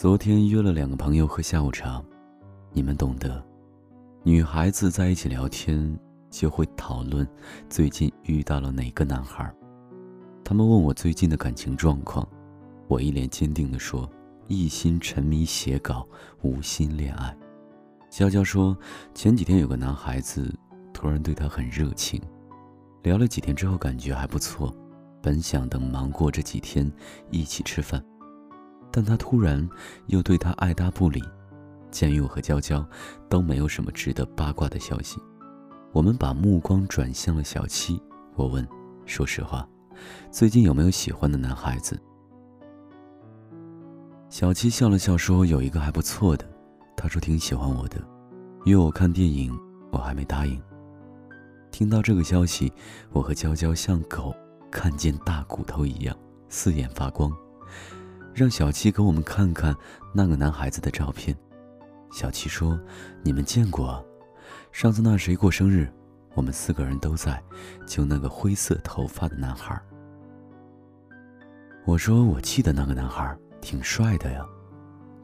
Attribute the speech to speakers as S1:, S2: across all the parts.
S1: 昨天约了两个朋友喝下午茶，你们懂得，女孩子在一起聊天就会讨论最近遇到了哪个男孩。他们问我最近的感情状况，我一脸坚定地说：一心沉迷写稿，无心恋爱。娇娇说，前几天有个男孩子突然对她很热情，聊了几天之后感觉还不错，本想等忙过这几天一起吃饭。但他突然又对他爱答不理。鉴于我和娇娇都没有什么值得八卦的消息，我们把目光转向了小七。我问：“说实话，最近有没有喜欢的男孩子？”小七笑了笑说：“有一个还不错的，他说挺喜欢我的，约我看电影，我还没答应。”听到这个消息，我和娇娇像狗看见大骨头一样，四眼发光。让小七给我们看看那个男孩子的照片。小七说：“你们见过？上次那谁过生日，我们四个人都在，就那个灰色头发的男孩。”我说：“我记得那个男孩挺帅的呀。”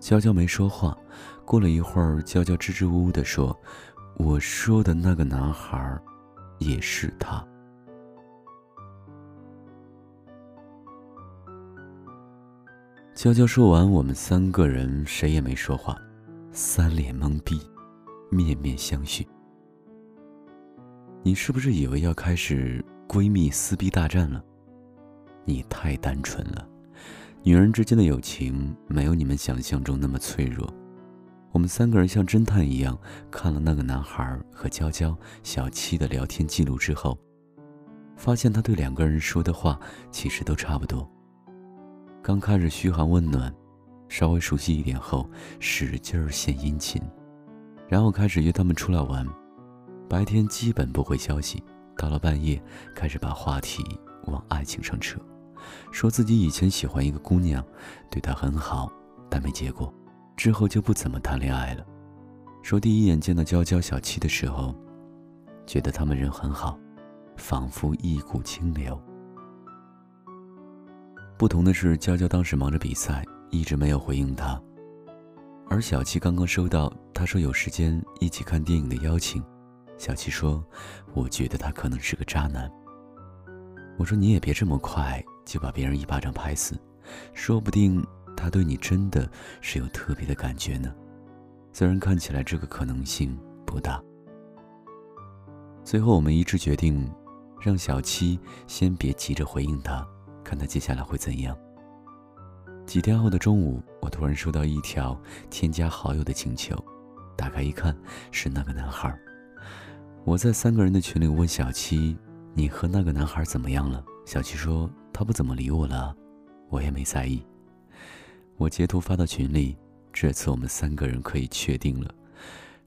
S1: 娇娇没说话。过了一会儿，娇娇支支吾吾地说：“我说的那个男孩，也是他。”娇娇说完，我们三个人谁也没说话，三脸懵逼，面面相觑。你是不是以为要开始闺蜜撕逼大战了？你太单纯了，女人之间的友情没有你们想象中那么脆弱。我们三个人像侦探一样看了那个男孩和娇娇、小七的聊天记录之后，发现他对两个人说的话其实都差不多。刚开始嘘寒问暖，稍微熟悉一点后，使劲儿献殷勤，然后开始约他们出来玩。白天基本不回消息，到了半夜开始把话题往爱情上扯，说自己以前喜欢一个姑娘，对她很好，但没结果，之后就不怎么谈恋爱了。说第一眼见到娇娇、小七的时候，觉得他们人很好，仿佛一股清流。不同的是，娇娇当时忙着比赛，一直没有回应他。而小七刚刚收到他说有时间一起看电影的邀请，小七说：“我觉得他可能是个渣男。”我说：“你也别这么快就把别人一巴掌拍死，说不定他对你真的是有特别的感觉呢。虽然看起来这个可能性不大。”最后我们一致决定，让小七先别急着回应他。看他接下来会怎样。几天后的中午，我突然收到一条添加好友的请求，打开一看，是那个男孩。我在三个人的群里问小七：“你和那个男孩怎么样了？”小七说：“他不怎么理我了。”我也没在意。我截图发到群里，这次我们三个人可以确定了，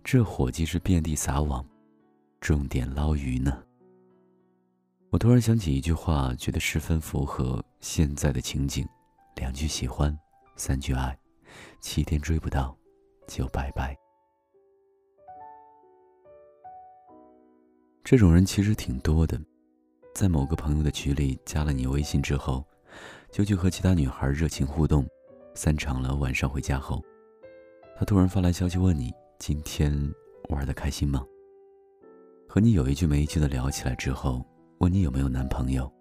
S1: 这伙计是遍地撒网，重点捞鱼呢。我突然想起一句话，觉得十分符合现在的情景：两句喜欢，三句爱，七天追不到，就拜拜。这种人其实挺多的，在某个朋友的局里加了你微信之后，就去和其他女孩热情互动，散场了，晚上回家后，他突然发来消息问你今天玩的开心吗？和你有一句没一句的聊起来之后。问你有没有男朋友，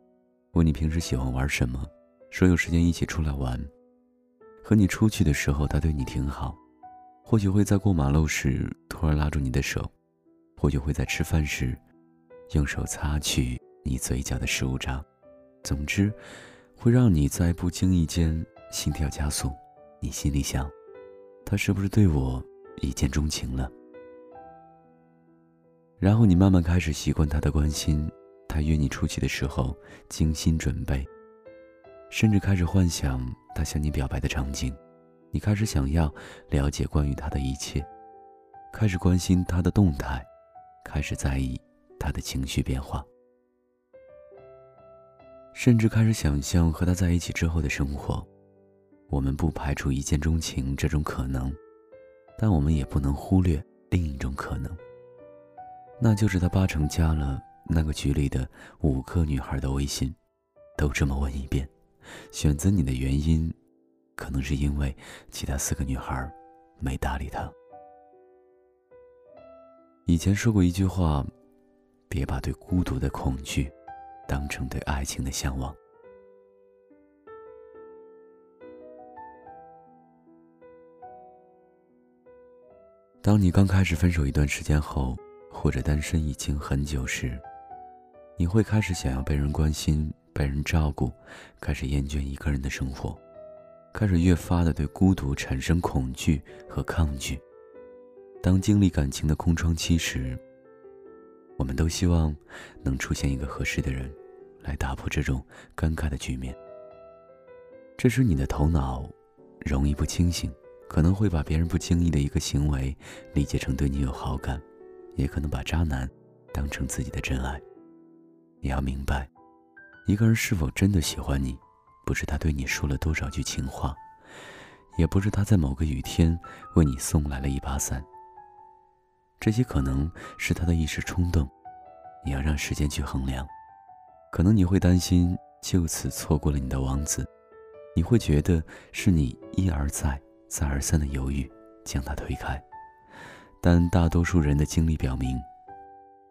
S1: 问你平时喜欢玩什么，说有时间一起出来玩。和你出去的时候，他对你挺好，或许会在过马路时突然拉住你的手，或许会在吃饭时用手擦去你嘴角的食物渣。总之，会让你在不经意间心跳加速。你心里想，他是不是对我一见钟情了？然后你慢慢开始习惯他的关心。他约你出去的时候，精心准备，甚至开始幻想他向你表白的场景。你开始想要了解关于他的一切，开始关心他的动态，开始在意他的情绪变化，甚至开始想象和他在一起之后的生活。我们不排除一见钟情这种可能，但我们也不能忽略另一种可能，那就是他八成加了。那个局里的五个女孩的微信，都这么问一遍，选择你的原因，可能是因为其他四个女孩没搭理他。以前说过一句话：“别把对孤独的恐惧当成对爱情的向往。”当你刚开始分手一段时间后，或者单身已经很久时，你会开始想要被人关心、被人照顾，开始厌倦一个人的生活，开始越发的对孤独产生恐惧和抗拒。当经历感情的空窗期时，我们都希望能出现一个合适的人，来打破这种尴尬的局面。这时你的头脑容易不清醒。可能会把别人不经意的一个行为理解成对你有好感，也可能把渣男当成自己的真爱。你要明白，一个人是否真的喜欢你，不是他对你说了多少句情话，也不是他在某个雨天为你送来了一把伞。这些可能是他的一时冲动，你要让时间去衡量。可能你会担心就此错过了你的王子，你会觉得是你一而再。再而三的犹豫，将他推开，但大多数人的经历表明，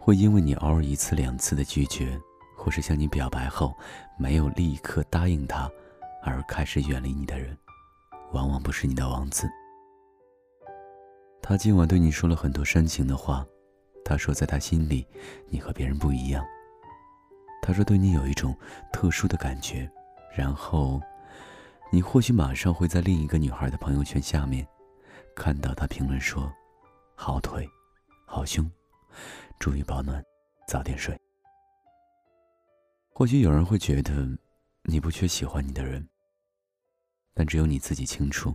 S1: 会因为你偶尔一次两次的拒绝，或是向你表白后没有立刻答应他，而开始远离你的人，往往不是你的王子。他今晚对你说了很多煽情的话，他说在他心里，你和别人不一样。他说对你有一种特殊的感觉，然后。你或许马上会在另一个女孩的朋友圈下面，看到他评论说：“好腿，好胸，注意保暖，早点睡。”或许有人会觉得你不缺喜欢你的人，但只有你自己清楚，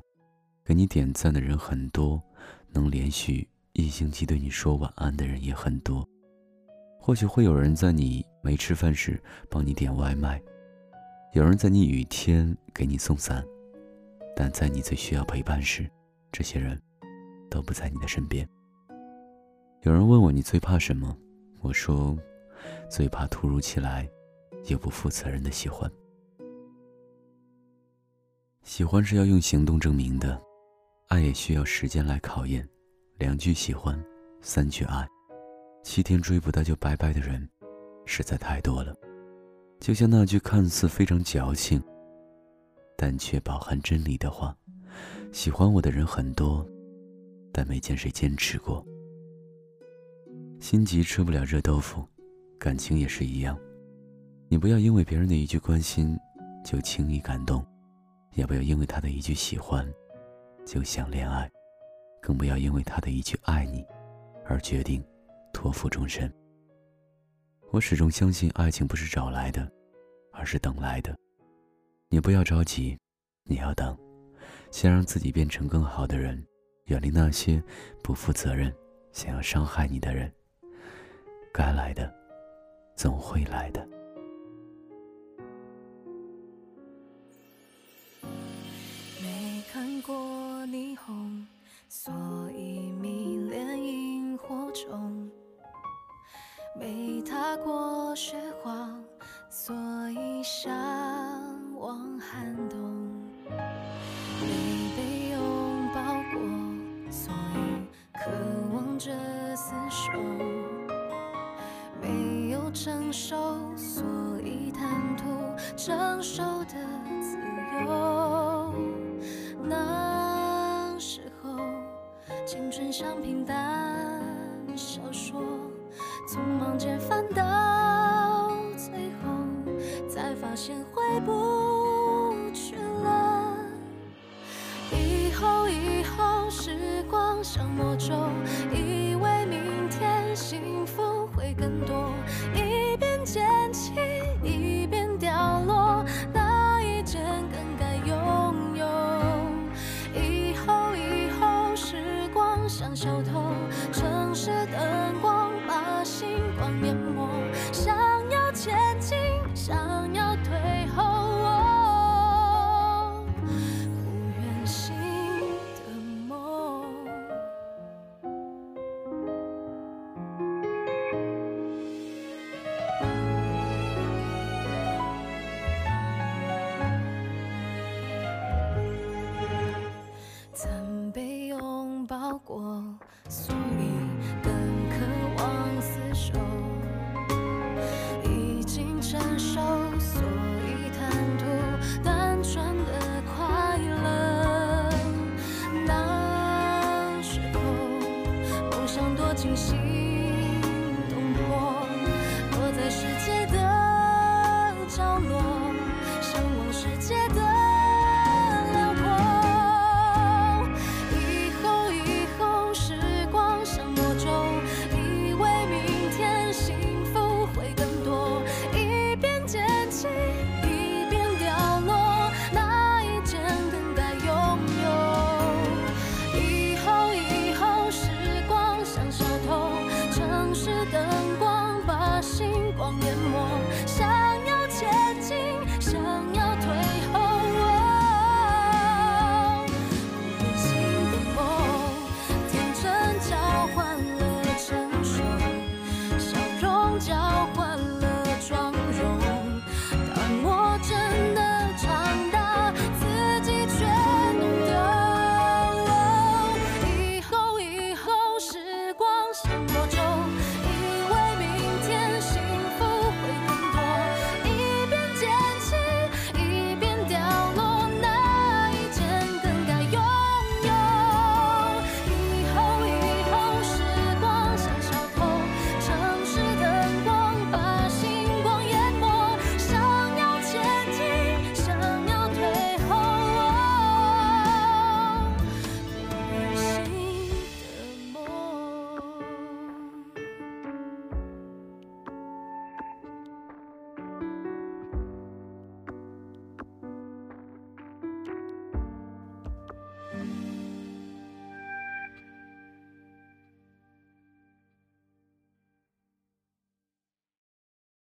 S1: 给你点赞的人很多，能连续一星期对你说晚安的人也很多。或许会有人在你没吃饭时帮你点外卖。有人在你雨天给你送伞，但在你最需要陪伴时，这些人都不在你的身边。有人问我你最怕什么？我说，最怕突如其来又不负责任的喜欢。喜欢是要用行动证明的，爱也需要时间来考验。两句喜欢，三句爱，七天追不到就拜拜的人，实在太多了。就像那句看似非常矫情，但却饱含真理的话：“喜欢我的人很多，但没见谁坚持过。”心急吃不了热豆腐，感情也是一样。你不要因为别人的一句关心就轻易感动，也不要因为他的一句喜欢就想恋爱，更不要因为他的一句爱你而决定托付终身。我始终相信，爱情不是找来的，而是等来的。你不要着急，你要等，先让自己变成更好的人，远离那些不负责任、想要伤害你的人。该来的，总会来的。
S2: 没看过霓虹，所以迷恋萤火虫。没踏过雪花，所以向往寒冬；手，所以贪图成熟的自由。那时候，青春像平淡心。